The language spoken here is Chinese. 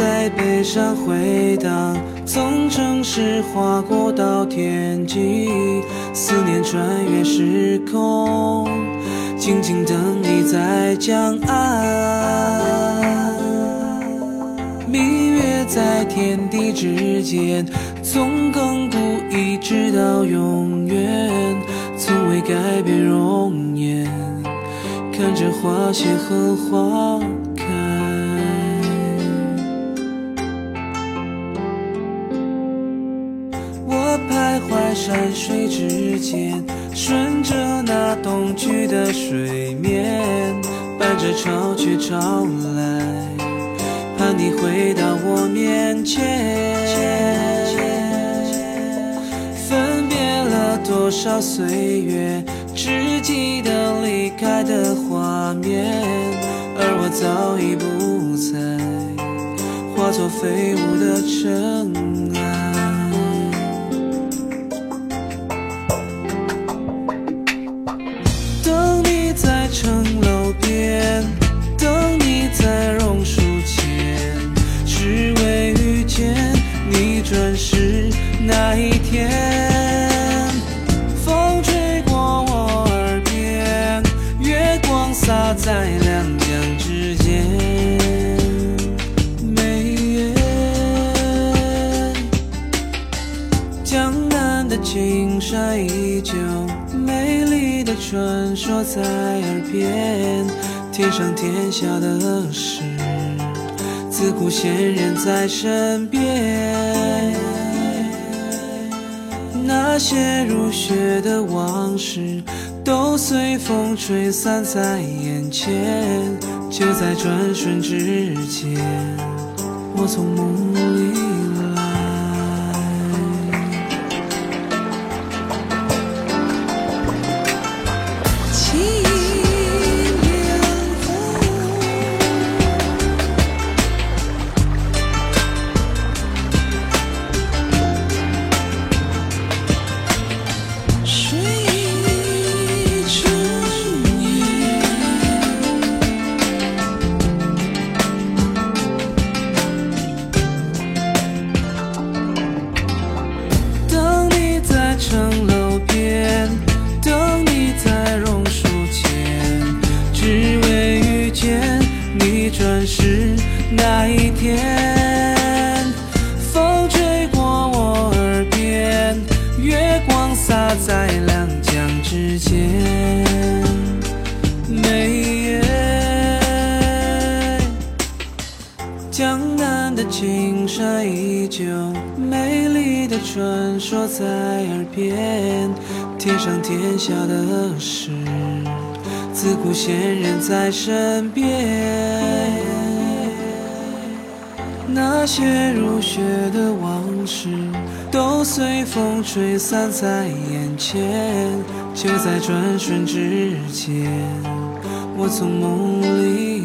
在北上回荡，从城市划过到天际，思念穿越时空，静静等你在江岸。明月在天地之间，从亘古一直到永远，从未改变容颜，看着花谢和花徘徊山水之间，顺着那东去的水面，伴着潮去潮来，盼你回到我面前。分别了多少岁月，只记得离开的画面，而我早已不在，化作飞舞的尘埃。在城楼边，等你在榕树前，只为遇见你转世那一天。风吹过我耳边，月光洒在青山依旧，美丽的传说在耳边。天上天下的事，自古仙人在身边。那些如雪的往事，都随风吹散在眼前。就在转瞬之间，我从梦里间，眉眼。江南的青山依旧，美丽的传说在耳边。天上天下的事，自古仙人在身边。那些如雪的往事，都随风吹散在眼前。却在转瞬之间，我从梦里